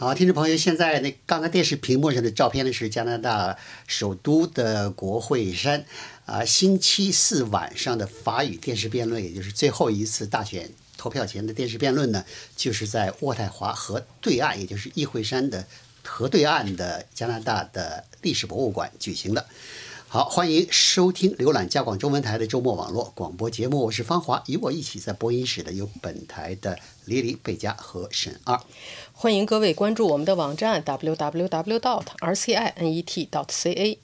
好，听众朋友，现在那刚刚电视屏幕上的照片呢是加拿大首都的国会山，啊，星期四晚上的法语电视辩论，也就是最后一次大选投票前的电视辩论呢，就是在渥太华河对岸，也就是议会山的河对岸的加拿大的历史博物馆举行的。好，欢迎收听浏览加广中文台的周末网络广播节目，我是方华，与我一起在播音室的有本台的黎黎、贝佳和沈二。欢迎各位关注我们的网站 www.dot.rcinet.dot.ca，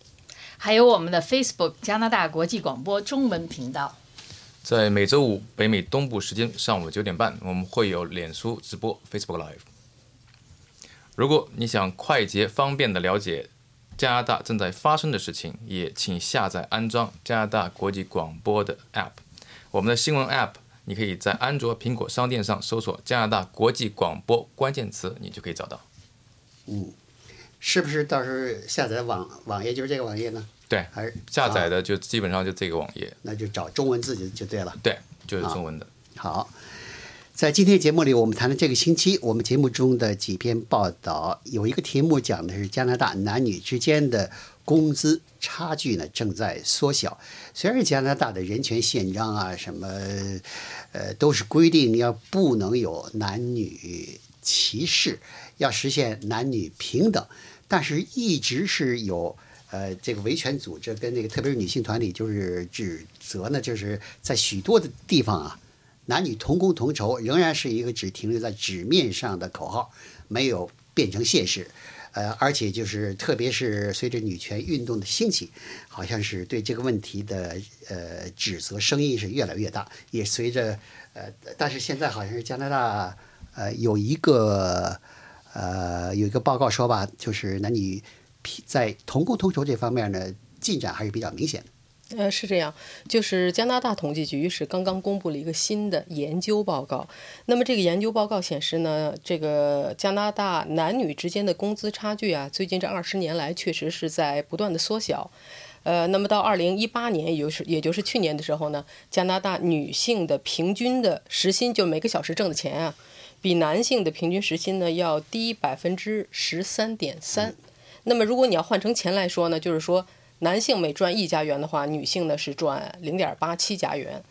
还有我们的 Facebook 加拿大国际广播中文频道。在每周五北美东部时间上午九点半，我们会有脸书直播 Facebook Live。如果你想快捷方便的了解加拿大正在发生的事情，也请下载安装加拿大国际广播的 App。我们的新闻 App，你可以在安卓、苹果商店上搜索“加拿大国际广播”关键词，你就可以找到。嗯，是不是到时候下载网网页就是这个网页呢？对，还是下载啊的就基本上就这个网页，那就找中文字就就对了。对，就是中文的。好，在今天节目里，我们谈的这个星期，我们节目中的几篇报道，有一个题目讲的是加拿大男女之间的工资差距呢正在缩小。虽然加拿大的人权宪章啊什么，呃，都是规定要不能有男女歧视，要实现男女平等，但是一直是有。呃，这个维权组织跟那个特别是女性团体，就是指责呢，就是在许多的地方啊，男女同工同酬仍然是一个只停留在纸面上的口号，没有变成现实。呃，而且就是特别是随着女权运动的兴起，好像是对这个问题的呃指责声音是越来越大，也随着呃，但是现在好像是加拿大呃有一个呃有一个报告说吧，就是男女在同工同酬这方面呢进展还是比较明显的。呃，是这样，就是加拿大统计局是刚刚公布了一个新的研究报告。那么这个研究报告显示呢，这个加拿大男女之间的工资差距啊，最近这二十年来确实是在不断的缩小。呃，那么到二零一八年，也就是也就是去年的时候呢，加拿大女性的平均的时薪，就每个小时挣的钱啊，比男性的平均时薪呢要低百分之十三点三。那么如果你要换成钱来说呢，就是说。男性每赚一加元的话，女性呢是赚零点八七加元。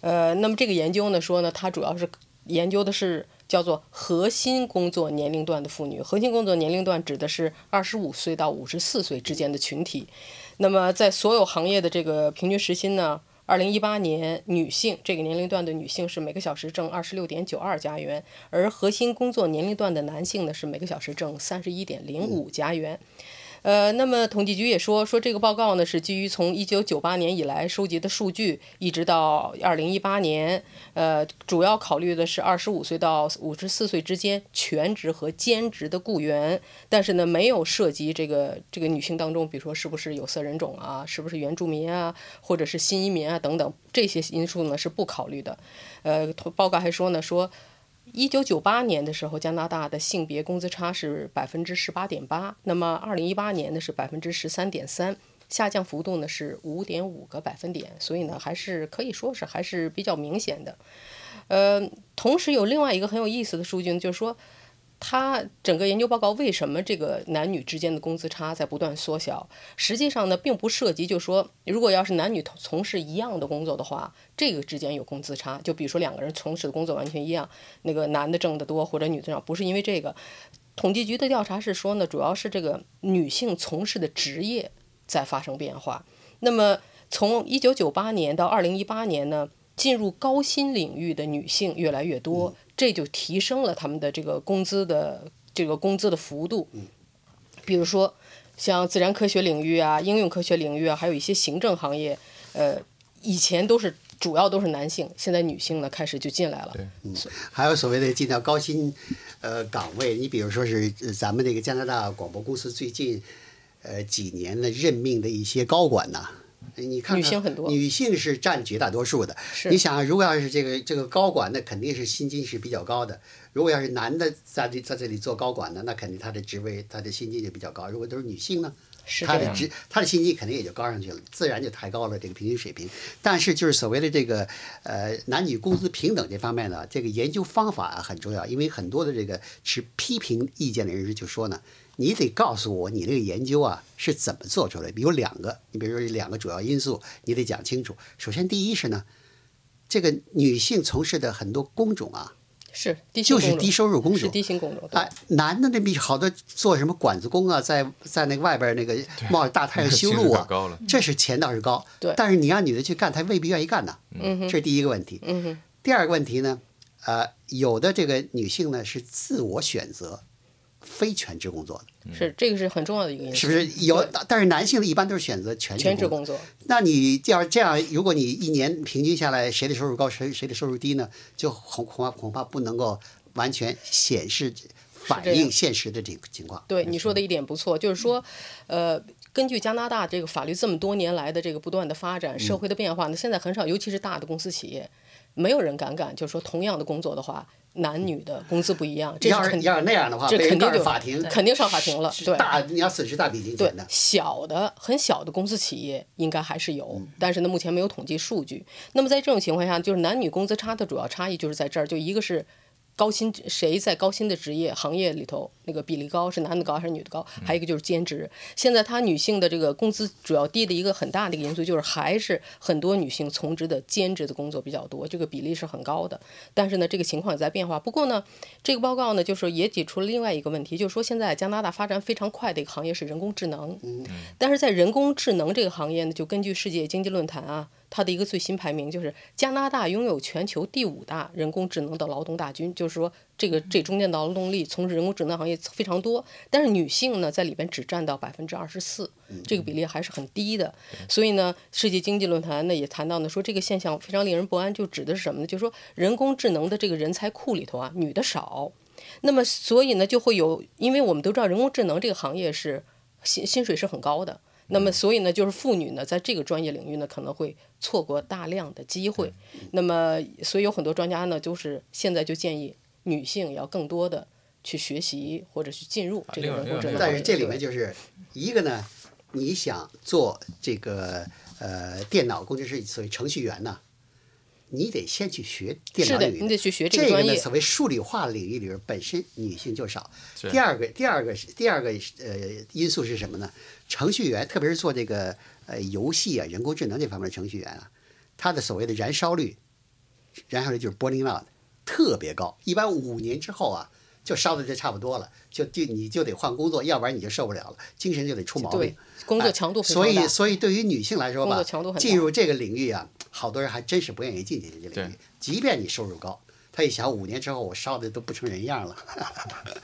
呃，那么这个研究呢说呢，它主要是研究的是叫做核心工作年龄段的妇女。核心工作年龄段指的是二十五岁到五十四岁之间的群体。那么在所有行业的这个平均时薪呢，二零一八年女性这个年龄段的女性是每个小时挣二十六点九二加元，而核心工作年龄段的男性呢是每个小时挣三十一点零五加元。呃，那么统计局也说，说这个报告呢是基于从一九九八年以来收集的数据，一直到二零一八年，呃，主要考虑的是二十五岁到五十四岁之间全职和兼职的雇员，但是呢，没有涉及这个这个女性当中，比如说是不是有色人种啊，是不是原住民啊，或者是新移民啊等等这些因素呢是不考虑的。呃，报告还说呢，说。一九九八年的时候，加拿大的性别工资差是百分之十八点八，那么二零一八年呢是百分之十三点三，下降幅度呢是五点五个百分点，所以呢还是可以说是还是比较明显的。呃，同时有另外一个很有意思的数据，就是说。它整个研究报告为什么这个男女之间的工资差在不断缩小？实际上呢，并不涉及，就是说，如果要是男女同从事一样的工作的话，这个之间有工资差。就比如说两个人从事的工作完全一样，那个男的挣得多或者女的少，不是因为这个。统计局的调查是说呢，主要是这个女性从事的职业在发生变化。那么从一九九八年到二零一八年呢，进入高薪领域的女性越来越多。这就提升了他们的这个工资的这个工资的幅度，比如说像自然科学领域啊、应用科学领域啊，还有一些行政行业，呃，以前都是主要都是男性，现在女性呢开始就进来了。嗯，还有所谓的进到高薪呃岗位，你比如说是咱们这个加拿大广播公司最近呃几年的任命的一些高管呐。你看，女性很多，女性是占绝大多数的。你想，如果要是这个这个高管，那肯定是薪金是比较高的。如果要是男的在这在这里做高管呢，那肯定他的职位他的薪金就比较高。如果都是女性呢？是。他的职他的薪金肯定也就高上去了，自然就抬高了这个平均水平。但是就是所谓的这个呃男女工资平等这方面呢，这个研究方法啊很重要，因为很多的这个持批评意见的人士就说呢，你得告诉我你这个研究啊是怎么做出来的。有两个，你比如说有两个主要因素，你得讲清楚。首先第一是呢，这个女性从事的很多工种啊，是就是低收入工是种。低薪工种，对啊，男的那比好多做什么管子工啊，在在那个外边那个冒着大太阳修路啊。这是钱倒是高，对但是你让女的去干，她未必愿意干呢。嗯哼这是第一个问题。嗯哼，第二个问题呢，呃，有的这个女性呢是自我选择非全职工作的，是这个是很重要的一个因素，是不是？有，但是男性的一般都是选择全职全职工作。那你要是这样，如果你一年平均下来，谁的收入高，谁谁的收入低呢？就恐恐怕恐怕不能够完全显示反映现实的这个情况。对你说的一点不错，就是说，呃，根据加拿大这个法律这么多年来的这个不断的发展，社会的变化呢，现在很少，尤其是大的公司企业，没有人敢干，就是说同样的工作的话，男女的工资不一样，这是肯要是要是那样的话，这肯定就法庭，肯定上法庭了，对。大你要损失大笔金对钱的。小的很小的公司企业应该还是有，但是呢，目前没有统计数据。那么在这种情况下，就是男女工资差的主要差异就是在这儿，就一个是高薪谁在高薪的职业行业里头那个比例高，是男的高还是女的高？还有一个就是兼职。现在她女性的这个工资主要低的一个很大的一个因素就是还是很多女性从职的兼职的工作比较多，这个比例是很高的。但是呢，这个情况也在变化。不过呢，这个报告呢，就是也指出了另外一个问题，就是说现在加拿大发展非常快的一个行业是人工智能。但是在人工智能这个行业呢，就根据世界经济论坛啊，它的一个最新排名，就是加拿大拥有全球第五大人工智能的劳动大军，就是说这个这中间的劳动力从事人工智能行业非常多，但是女性呢在里边只占到百分之二十四，这个比例还是很低的。所以呢，世界经济论坛呢也谈到呢，说这个现象非常令人不安，就指的是什么呢？就是说人工智能的这个人才库里头啊，女的少。那么，所以呢，就会有，因为我们都知道人工智能这个行业是薪薪水是很高的，那么所以呢，就是妇女呢，在这个专业领域呢，可能会错过大量的机会。那么，所以有很多专家呢，就是现在就建议女性要更多的去学习或者去进入这个人工智能。但是这里面就是一个呢，你想做这个呃电脑工程师，所谓程序员呢，你得先去学电是的，脑领域你得去学这这个专业。所谓数理化领域里边本身女性就少。第二个，第二个是第二个呃因素是什么呢？程序员，特别是做这个呃游戏啊、人工智能这方面的程序员啊，他的所谓的燃烧率，燃烧率就是 burning out 特别高，一般五年之后啊，就烧的就差不多了，就就你就得换工作，要不然你就受不了了，精神就得出毛病对。，工作强度非常所以，所以对于女性来说吧进入这个领域啊，好多人还真是不愿意进去这个领域，即便你收入高，他一想五年之后我烧的都不成人样了。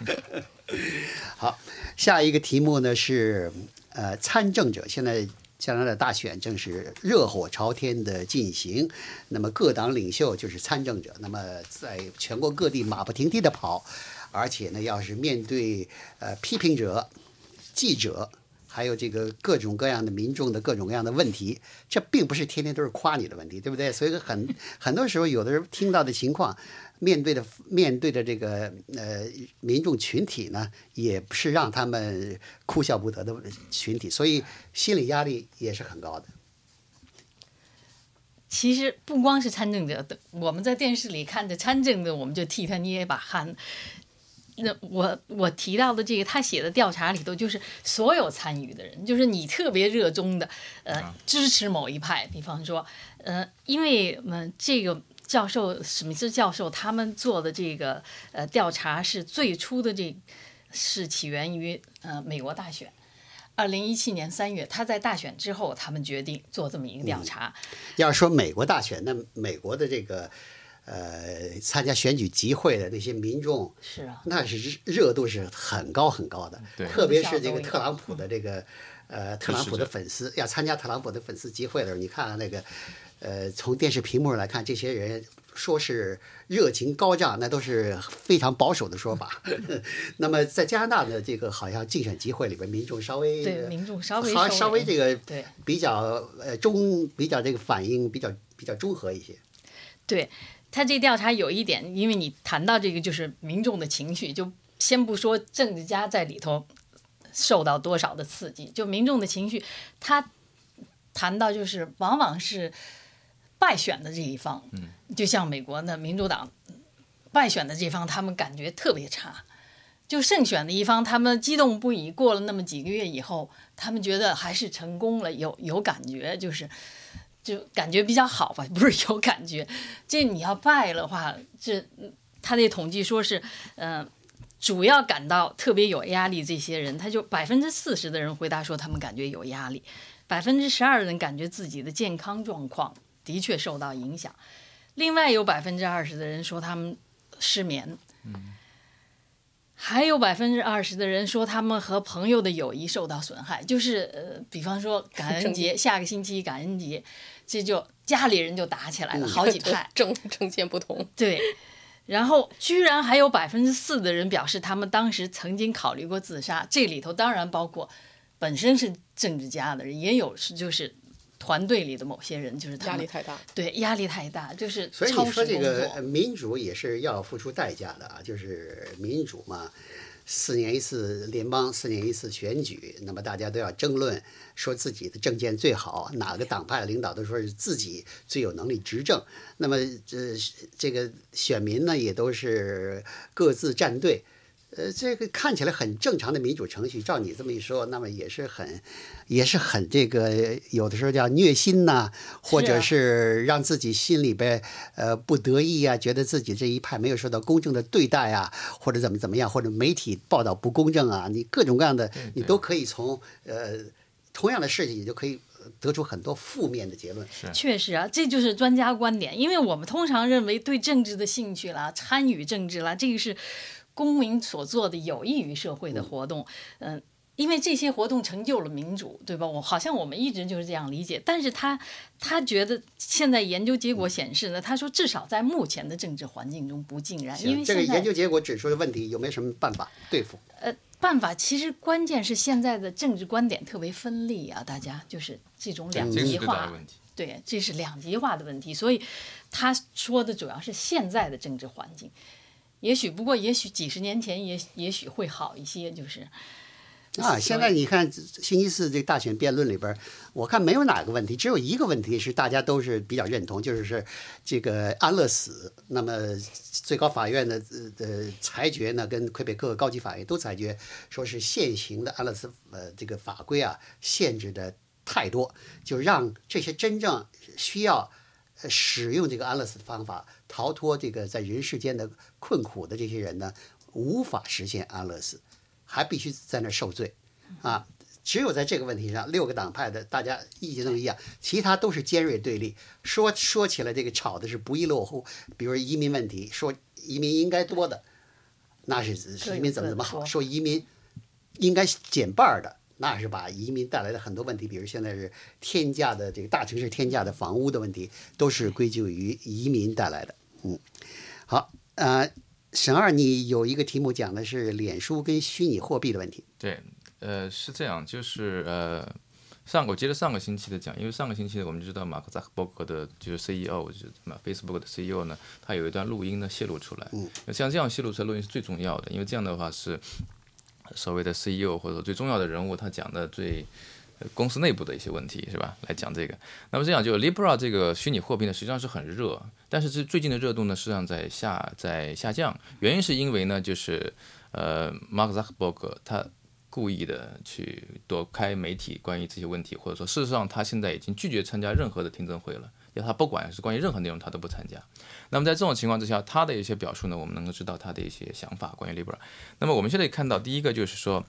好，下一个题目呢是呃参政者，现在。加拿大大选正是热火朝天的进行，那么各党领袖就是参政者，那么在全国各地马不停蹄的跑，而且呢，要是面对呃批评者、记者，还有这个各种各样的民众的各种各样的问题，这并不是天天都是夸你的问题，对不对？所以很很多时候，有的人听到的情况，面对的面对的这个呃民众群体呢，也不是让他们哭笑不得的群体，所以心理压力也是很高的。其实不光是参政者的，我们在电视里看着参政的，我们就替他捏一把汗。那我我提到的这个，他写的调查里头，就是所有参与的人，就是你特别热衷的，呃，支持某一派，比方说，呃，因为嗯，这个教授史密斯教授他们做的这个呃调查是最初的这是起源于呃美国大选。二零一七年三月，他在大选之后，他们决定做这么一个调查。要说美国大选，那美国的这个呃参加选举集会的那些民众，是啊，那是热度是很高很高的，对特别是这个特朗普的这个呃特朗普的。粉丝要参加特朗普的粉丝集会的时候，你看看那个呃从电视屏幕上来看，这些人说是热情高涨，那都是非常保守的说法。那么在加拿大的这个好像竞选集会里边，民众稍微对民众稍微好像稍微这个对比较呃中比较这个反应比较比较中和一些。对他这调查有一点，因为你谈到这个就是民众的情绪，就先不说政治家在里头受到多少的刺激。就民众的情绪，他谈到就是往往是败选的这一方，嗯，就像美国的民主党败选的这方，他们感觉特别差。就胜选的一方，他们激动不已。过了那么几个月以后，他们觉得还是成功了，有有感觉，就是就感觉比较好吧，不是有感觉。这你要败了话，这他那统计说是，嗯、主要感到特别有压力。这些人，他就百分之四十的人回答说他们感觉有压力，百分之十二的人感觉自己的健康状况的确受到影响，另外有百分之二十的人说他们失眠。还有百分之二十的人说他们和朋友的友谊受到损害，就是呃，比方说感恩 节，下个星期感恩节，这就家里人就打起来了，好几 派。政政见不同，对，然后居然还有百分之四的人表示他们当时曾经考虑过自杀，这里头当然包括本身是政治家的人，也有是就是团队里的某些人，就是他压力太大。对压力太大，就是所以你说这个。民主也是要付出代价的啊，就是民主嘛，四年一次联邦，四年一次选举，那么大家都要争论，说自己的政见最好，哪个党派领导都说是自己最有能力执政，那么这这个选民呢也都是各自站队。呃，这个看起来很正常的民主程序，照你这么一说，那么也是很，也是很这个，有的时候叫虐心呐、或者是让自己心里边呃不得意啊，觉得自己这一派没有受到公正的对待啊，或者怎么怎么样，或者媒体报道不公正啊，你各种各样的，你都。可以从呃同样的事情，你就可以呃得出很多负面的结论。确实啊，这就是专家观点，因为我们通常认为对政治的兴趣啦、参与政治啦，这个是公民所做的有益于社会的活动，嗯。因为这些活动成就了民主，对吧？我好像我们一直就是这样理解。但是他他觉得现在研究结果显示呢，他说至少在目前的政治环境中不尽然，因为这个现在研究结果指出的问题，有没有什么办法对付？呃，办法其实关键是现在的政治观点特别分立啊，大家就是这种两极化最大的问题。对，这是两极化的问题，所以他说的主要是现在的政治环境，也许不过也许几十年前也也许会好一些，就是啊，现在你看星期四这大选辩论里边，我看没有哪个问题，只有一个问题是大家都是比较认同，就是是这个安乐死。那么最高法院的呃呃裁决呢，跟魁北克高级法院都裁决说是现行的安乐死呃这个法规啊限制的太多，就让这些真正需要呃使用这个安乐死的方法逃脱这个在人世间的困苦的这些人呢，无法实现安乐死。还必须在那儿受罪，啊，只有在这个问题上，六个党派的大家意见都一样，其他都是尖锐对立。说说起来，这个吵的是不亦乐乎。比如移民问题，说移民应该多的，那是移民怎么怎么好；说说移民应该减半儿的，那是把移民带来的很多问题，比如现在是天价的这个大城市天价的房屋的问题，都是归咎于移民带来的。嗯，好，呃。沈二，你有一个题目讲的是脸书跟虚拟货币的问题。对，呃，是这样，就是呃，上我接着上个星期的讲，因为上个星期我们就知道马克扎克伯格的就是 CEO，就是马 Facebook 的 CEO 呢，他有一段录音呢泄露出来。嗯。像这样泄露出来录音是最重要的，因为这样的话是所谓的 CEO 或者最重要的人物他讲的最。公司内部的一些问题是吧？来讲这个，那么这样就 Libra 这个虚拟货币呢，实际上是很热，但是这最近的热度呢，实际上在下在下降。原因是因为呢，就是呃，Mark Zuckerberg 他故意的去躲开媒体关于这些问题，或者说事实上他现在已经拒绝参加任何的听证会了，要他不管是关于任何内容他都不参加。那么在这种情况之下，他的一些表述呢，我们能够知道他的一些想法关于 Libra。那么我们现在看到第一个就是说，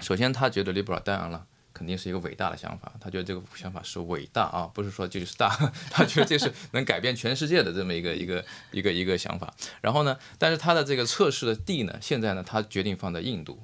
首先他觉得 Libra 当然了。肯定是一个伟大的想法，他觉得这个想法是伟大啊，不是说就是大，他觉得这是能改变全世界的这么一个一个一个一个想法。然后呢，但是他的这个测试的地呢，现在呢，他决定放在印度，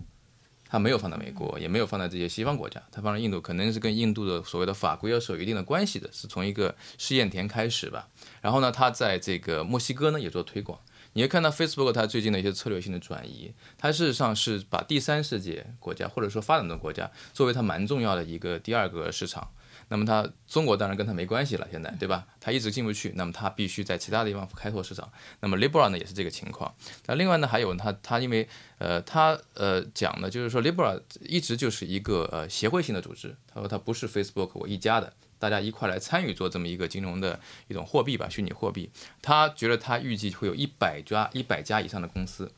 它没有放在美国，也没有放在这些西方国家，它放在印度，可能是跟印度的所谓的法规要是有一定的关系的，是从一个试验田开始吧。然后呢，它在这个墨西哥呢也做推广。你会看到 Facebook 它最近的一些策略性的转移，它事实上是把第三世界国家或者说发展中国家作为它蛮重要的一个第二个市场。那么它中国当然跟它没关系了，现在对吧？它一直进不去，那么它必须在其他地方开拓市场。那么 Libra 呢也是这个情况。那另外呢还有它它因为呃它呃讲呢就是说 Libra 一直就是一个呃协会性的组织，他说它不是 Facebook 我一家的，大家一块来参与做这么一个金融的一种货币吧，虚拟货币。他觉得他预计会有一百家一百家以上的公司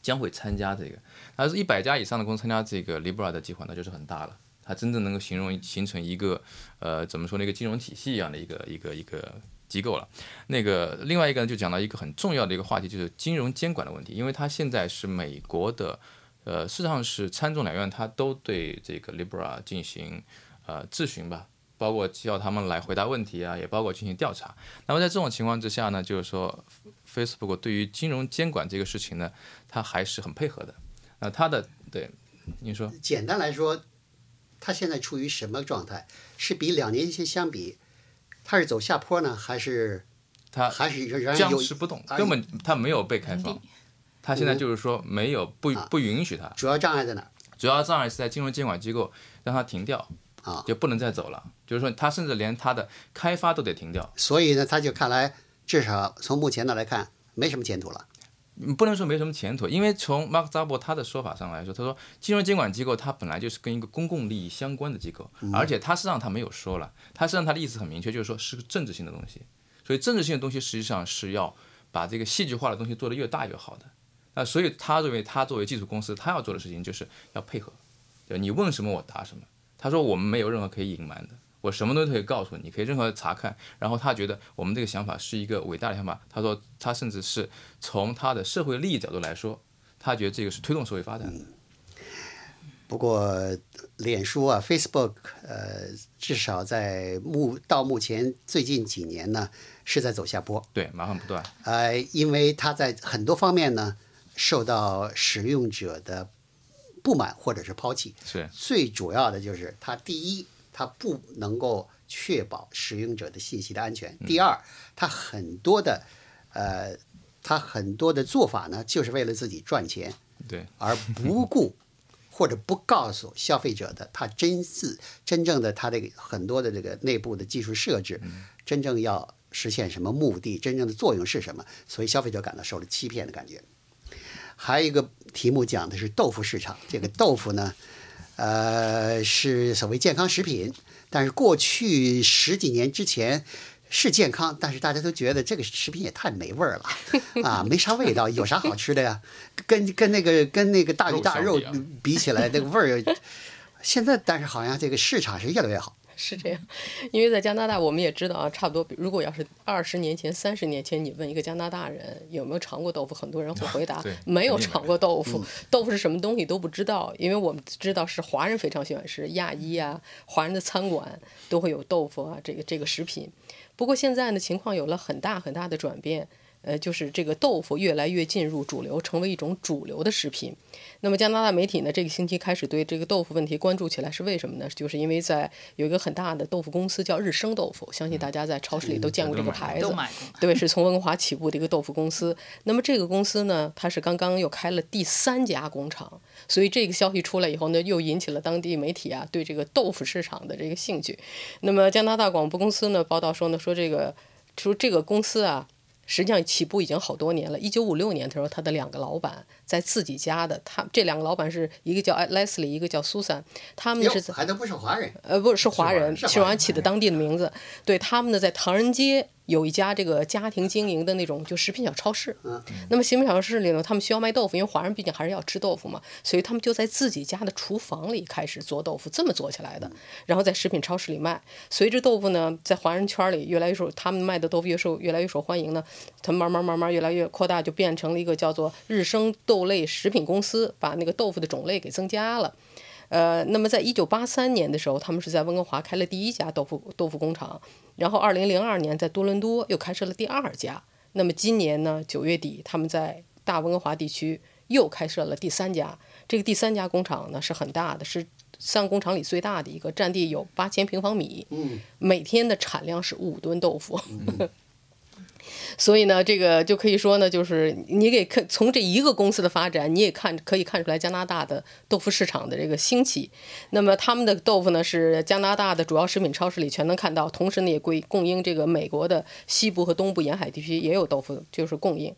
将会参加这个，但是一百家以上的公司参加这个 Libra 的计划，那就是很大了。它真正能够形容形成一个，呃，怎么说呢？一个金融体系一样的一个一个一个机构了。那个另外一个呢，就讲到一个很重要的一个话题，就是金融监管的问题。因为它现在是美国的，呃，事实上是参众两院它都对这个 Libra 进行呃质询吧，包括叫他们来回答问题啊，也包括进行调查。那么在这种情况之下呢，就是说 Facebook 对于金融监管这个事情呢，它还是很配合的。那它的对您说，简单来说。它现在处于什么状态？是比两年前相比，它是走下坡呢，还是它还是仍然僵持不动，根本它没有被开放。它现在就是说没有不不允许它，主要障碍在哪儿？主要障碍是在金融监管机构让它停掉啊，就不能再走了。就是说，它甚至连它的开发都得停掉。所以呢，他就看来，至少从目前的来看，没什么前途了。你不能说没什么前途，因为从 Mark Zuckerberg 他的说法上来说，他说金融监管机构它本来就是跟一个公共利益相关的机构，而且他实际上他没有说了，他实际上他的意思很明确，就是说是个政治性的东西，所以政治性的东西实际上是要把这个戏剧化的东西做得越大越好的。那所以他认为他作为技术公司，他要做的事情就是要配合，就你问什么我答什么。他说我们没有任何可以隐瞒的。我什么都可以告诉你，可以任何查看。然后他觉得我们这个想法是一个伟大的想法。他说他甚至是从他的社会利益角度来说，他觉得这个是推动社会发展的。不过，脸书啊，Facebook，呃，至少在目到目前最近几年呢，是在走下坡。对，麻烦不断。呃，因为它在很多方面呢，受到使用者的不满或者是抛弃。是。最主要的就是它第一。它不能够确保使用者的信息的安全。第二，它很多的，呃，它很多的做法呢，就是为了自己赚钱，对，而不顾或者不告诉消费者的，它真是真正的它这个很多的这个内部的技术设置，真正要实现什么目的，真正的作用是什么，所以消费者感到受了欺骗的感觉。还有一个题目讲的是豆腐市场，这个豆腐呢。呃，是所谓健康食品，但是过去十几年之前是健康，但是大家都觉得这个食品也太没味儿了，啊，没啥味道，有啥好吃的呀？跟跟那个跟那个大鱼大肉比起来，那个味儿，现在但是好像这个市场是越来越好。是这样，因为在加拿大，我们也知道啊，差不多。如果要是二十年前、三十年前，你问一个加拿大人有没有尝过豆腐，很多人会回答没有尝过豆腐。豆腐是什么东西都不知道，因为我们知道是华人非常喜欢吃，亚裔啊，华人的餐馆都会有豆腐啊，这个这个食品。不过现在呢，情况有了很大很大的转变。呃，就是这个豆腐越来越进入主流，成为一种主流的食品。那么加拿大媒体呢，这个星期开始对这个豆腐问题关注起来，是为什么呢？就是因为在有一个很大的豆腐公司叫日升豆腐，相信大家在超市里都见过这个牌子，对，是从温哥华起步的一个豆腐公司。那么这个公司呢，它是刚刚又开了第三家工厂，所以这个消息出来以后呢，又引起了当地媒体啊对这个豆腐市场的这个兴趣。那么加拿大广播公司呢报道说呢，说这个说这个公司啊。实际上起步已经好多年了。一九五六年的时候，他的两个老板在自己家的，他这两个老板是一个叫 Leslie，一个叫 Susan，他们是还都不是华人，呃，不是华人，是好像起的当地的名字。对他们呢，在唐人街。有一家这个家庭经营的那种就食品小超市，那么食品小超市里呢，他们需要卖豆腐，因为华人毕竟还是要吃豆腐嘛，所以他们就在自己家的厨房里开始做豆腐，这么做起来的，然后在食品超市里卖。随着豆腐呢，在华人圈里越来越受他们卖的豆腐越受越来越受欢迎呢，他慢慢慢慢越来越扩大，就变成了一个叫做日升豆类食品公司，把那个豆腐的种类给增加了。呃，那么在一九八三年的时候，他们是在温哥华开了第一家豆腐豆腐工厂，然后二零零二年在多伦多又开设了第二家。那么今年呢，九月底他们在大温哥华地区又开设了第三家。这个第三家工厂呢是很大的，是三个工厂里最大的一个，占地有八千平方米，每天的产量是五吨豆腐。所以呢，这个就可以说呢，就是你给看从这一个公司的发展，你也看可以看出来加拿大的豆腐市场的这个兴起。那么他们的豆腐呢，是加拿大的主要食品超市里全能看到，同时呢也归供应这个美国的西部和东部沿海地区也有豆腐就是供应。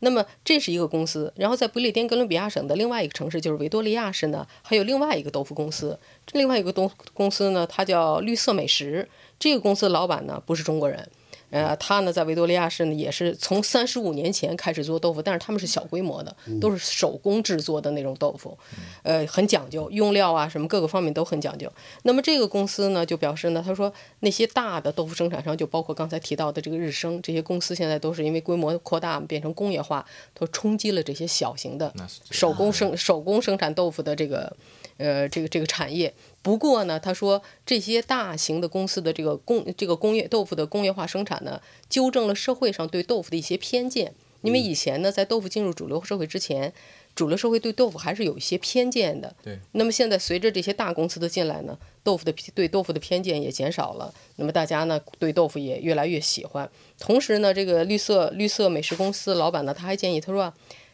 那么这是一个公司，然后在不列颠哥伦比亚省的另外一个城市就是维多利亚市呢，还有另外一个豆腐公司。另外一个东公司呢，它叫绿色美食。这个公司的老板呢不是中国人。呃，他呢在维多利亚市呢，也是从三十五年前开始做豆腐，但是他们是小规模的，都是手工制作的那种豆腐，呃，很讲究，用料啊什么各个方面都很讲究。那么这个公司呢就表示呢，他说那些大的豆腐生产商，就包括刚才提到的这个日升这些公司，现在都是因为规模扩大变成工业化，都冲击了这些小型的手工生手工生产豆腐的这个呃这个这个产业。不过呢，他说这些大型的公司的这个工这个工业豆腐的工业化生产呢，纠正了社会上对豆腐的一些偏见。因为以前呢，在豆腐进入主流社会之前，主流社会对豆腐还是有一些偏见的。对。那么现在随着这些大公司的进来呢，豆腐的对豆腐的偏见也减少了。那么大家呢，对豆腐也越来越喜欢。同时呢，这个绿色绿色美食公司老板呢，他还建议他说，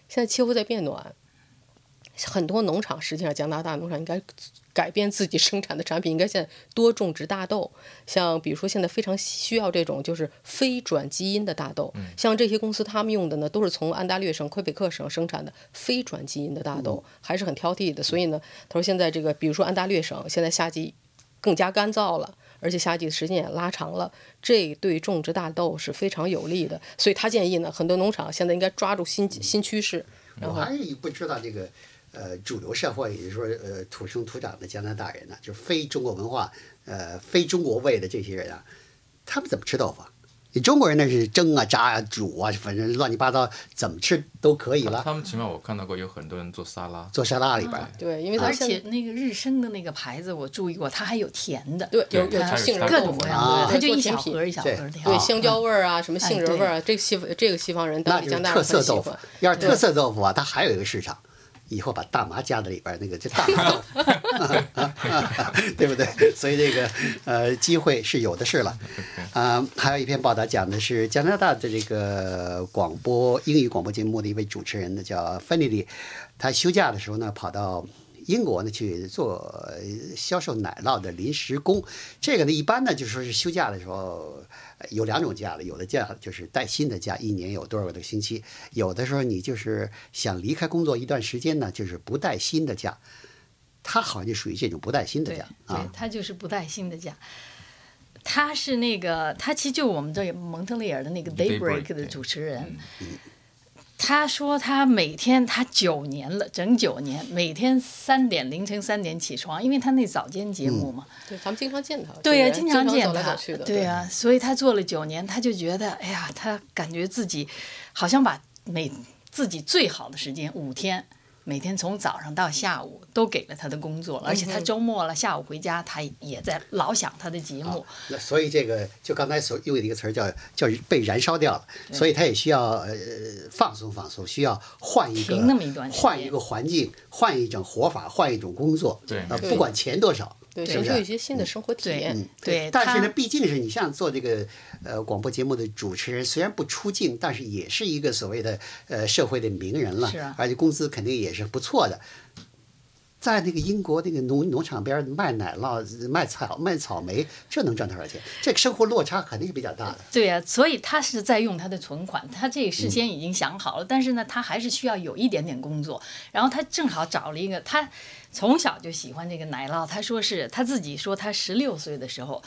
现在气候在变暖。很多农场，实际上加拿大农场应该改变自己生产的产品，应该现在多种植大豆。像比如说现在非常需要这种就是非转基因的大豆，像这些公司他们用的呢都是从安大略省魁北克省生产的非转基因的大豆，还是很挑剔的。所以呢，他说现在这个比如说安大略省现在夏季更加干燥了，而且夏季的时间也拉长了，这对种植大豆是非常有利的。所以他建议呢，很多农场现在应该抓住新新趋势。我还是不知道这个。呃，主流社会，也就是说，呃，土生土长的加拿大人呢，就是非中国文化、呃，非中国味的这些人啊，他们怎么吃豆腐？你中国人那是蒸啊、炸啊、煮啊，反正乱七八糟，怎么吃都可以了。他们起码我看到过有很多人做沙拉，做沙拉里边。对，因为而且那个日升的那个牌子，我注意过，它还有甜的，对，有有杏仁各种各样的，它就一小盒一小盒的。对，香蕉味儿啊，什么杏仁味儿啊，这个西这个西方人当地加拿大特色豆腐，要是特色豆腐啊，它还有一个市场。以后把大麻加在里边，那个就大麻 豆腐，对不对？所以这个呃机会是有的是了。啊，还有一篇报道讲的是加拿大的这个广播英语广播节目的一位主持人呢，叫芬妮丽，他休假的时候呢，跑到英国呢去做销售奶酪的临时工。这个呢，一般呢就说是休假的时候。有两种假了，有的假就是带薪的假，一年有多少个星期；有的时候你就是想离开工作一段时间呢，就是不带薪的假。他好像就属于这种不带薪的假啊。对，他就是不带薪的假。他是那个，他其实就我们这蒙特利尔的那个 Daybreak 的主持人。他说他每天他九年了，整九年，每天三点凌晨三点起床，因为他那早间节目嘛。对，咱们经常见他。对呀，经常见他。对呀，所以他做了九年，他就觉得，哎呀，他感觉自己好像把每自己最好的时间五天。每天从早上到下午都给了他的工作，而且他周末了下午回家，他也在老想他的节目。那所以这个就刚才所用的一个词儿叫叫被燃烧掉了，所以他也需要呃放松放松，需要换一个换一个环境，换一种活法，换一种工作。对，不管钱多少。对，寻求一些新的生活体验。对，但是呢，毕竟是你像做这个呃广播节目的主持人，虽然不出镜，但是也是一个所谓的呃社会的名人了，而且工资肯定也是不错的。在那个英国那个农农场边卖奶酪、卖草、卖草莓，这能赚多少钱？这生活落差肯定是比较大的。对呀，所以他是在用他的存款，他这事先已经想好了，但是呢，他还是需要有一点点工作。然后他正好找了一个他。从小就喜欢这个奶酪，他说是他自己说他十六岁的时候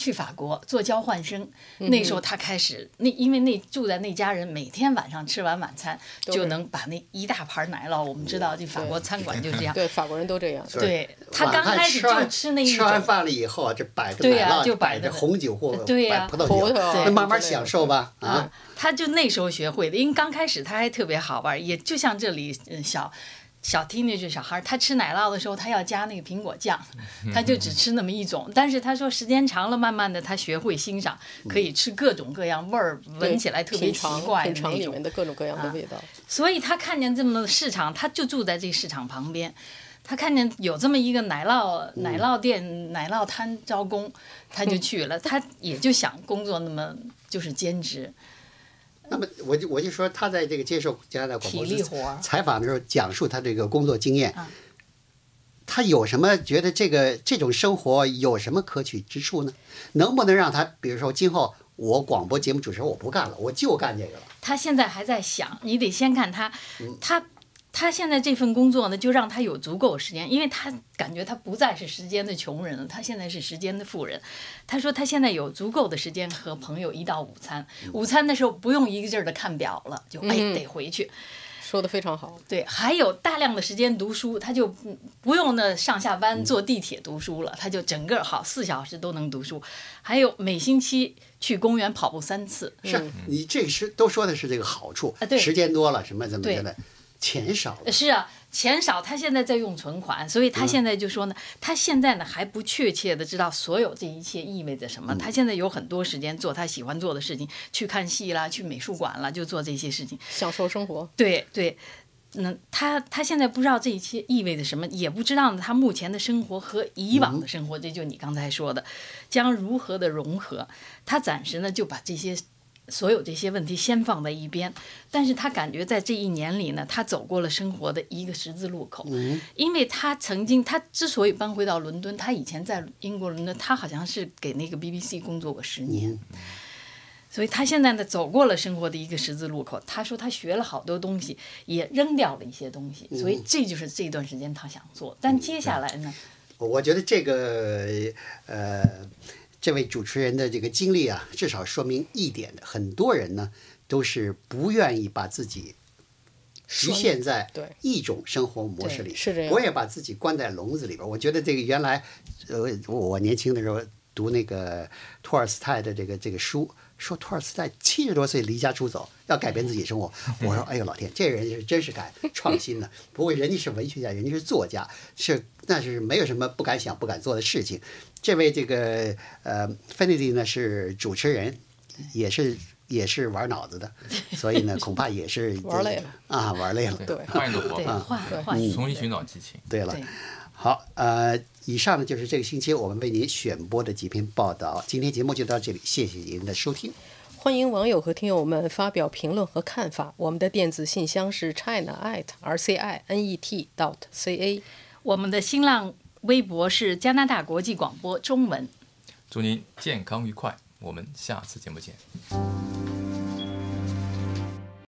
去法国做交换生，那时候他开始那因为那住在那家人每天晚上吃完晚餐就能把那一大盘奶酪，我们知道这法国餐馆就这样，对法国人都这样，对他刚开始就吃那一吃完饭了以后就摆着奶酪，就摆着红酒或对摆葡萄酒，那慢慢享受吧啊，他就那时候学会的，因为刚开始他还特别好玩，也就像这里嗯小。小 teenage 小孩，他吃奶酪的时候，他要加那个苹果酱，他就只吃那么一种。但是他说时间长了，慢慢的他学会欣赏，可以吃各种各样味儿，闻起来特别奇怪的那种的各种各样的味道。所以他看见这么多市场，他就住在这个市场旁边，他看见有这么一个奶酪奶酪店、奶酪摊招工，他就去了。他也就想工作那么就是兼职。那么我就我就说他在这个接受加拿大广播采访的时候，讲述他这个工作经验啊，他有什么觉得这个这种生活有什么可取之处呢？能不能让他，比如说今后我广播节目主持人我不干了，我就干这个了？他现在还在想，你得先看他，嗯他他现在这份工作呢，就让他有足够的时间，因为他感觉他不再是时间的穷人了，他现在是时间的富人。他说他现在有足够的时间和朋友一道午餐，嗯午餐的时候不用一个劲儿的看表了，就哎嗯得回去。说的非常好。对，还有大量的时间读书，他就不不用那上下嗯班坐地铁读书了，他就整个好四小时都能读书。还有每星期去公园跑步三次，是你这是都说的是这个好处，啊对时间多了什么怎么对着的，钱少了。是啊，钱少，他现在在用存款，所以他现在就说呢，他现在呢还不确切的知道所有这一切意味着什么。他现在有很多时间做他喜欢做的事情，去看戏啦，去美术馆啦，就做这些事情。享受生活，对对，那他他现在不知道这一切意味着什么，也不知道呢他目前的生活和以往的生活，这就你刚才说的，将如何的融合。他暂时呢就把这些。所有这些问题先放在一边，但是他感觉在这一年里呢，他走过了生活的一个十字路口，因为他曾经，他之所以搬回到伦敦，他以前在英国伦敦，他好像是给那个 BBC 工作过十年，所以他现在呢走过了生活的一个十字路口。他说他学了好多东西，也扔掉了一些东西，所以这就是这段时间他想做。但接下来呢，我觉得这个呃，这位主持人的这个经历啊，至少说明一点的，很多人呢都是不愿意把自己局限在一种生活模式里，对是这样我也把自己关在笼子里边。我觉得这个原来，呃，我年轻的时候读那个托尔斯泰的这个这个书。说托尔斯泰七十多岁离家出走，要改变自己生活。我说：“哎呦老天，这人是真是敢创新的。不过人家是文学家，人家是作家，是那是没有什么不敢想、不敢做的事情。这位这个呃芬尼迪呢是主持人，也是也是玩脑子的，所以呢 恐怕也是玩累了啊，玩累了。对换一个活，法，换对换一重新寻找激情。对了对，好，呃，以上呢就是这个星期我们为您选播的几篇报道。今天节目就到这里，谢谢您的收听。欢迎网友和听友们发表评论和看法。我们的电子信箱是 china at r c i n e t dot c a。我们的新浪微博是加拿大国际广播中文。祝您健康愉快，我们下次节目见。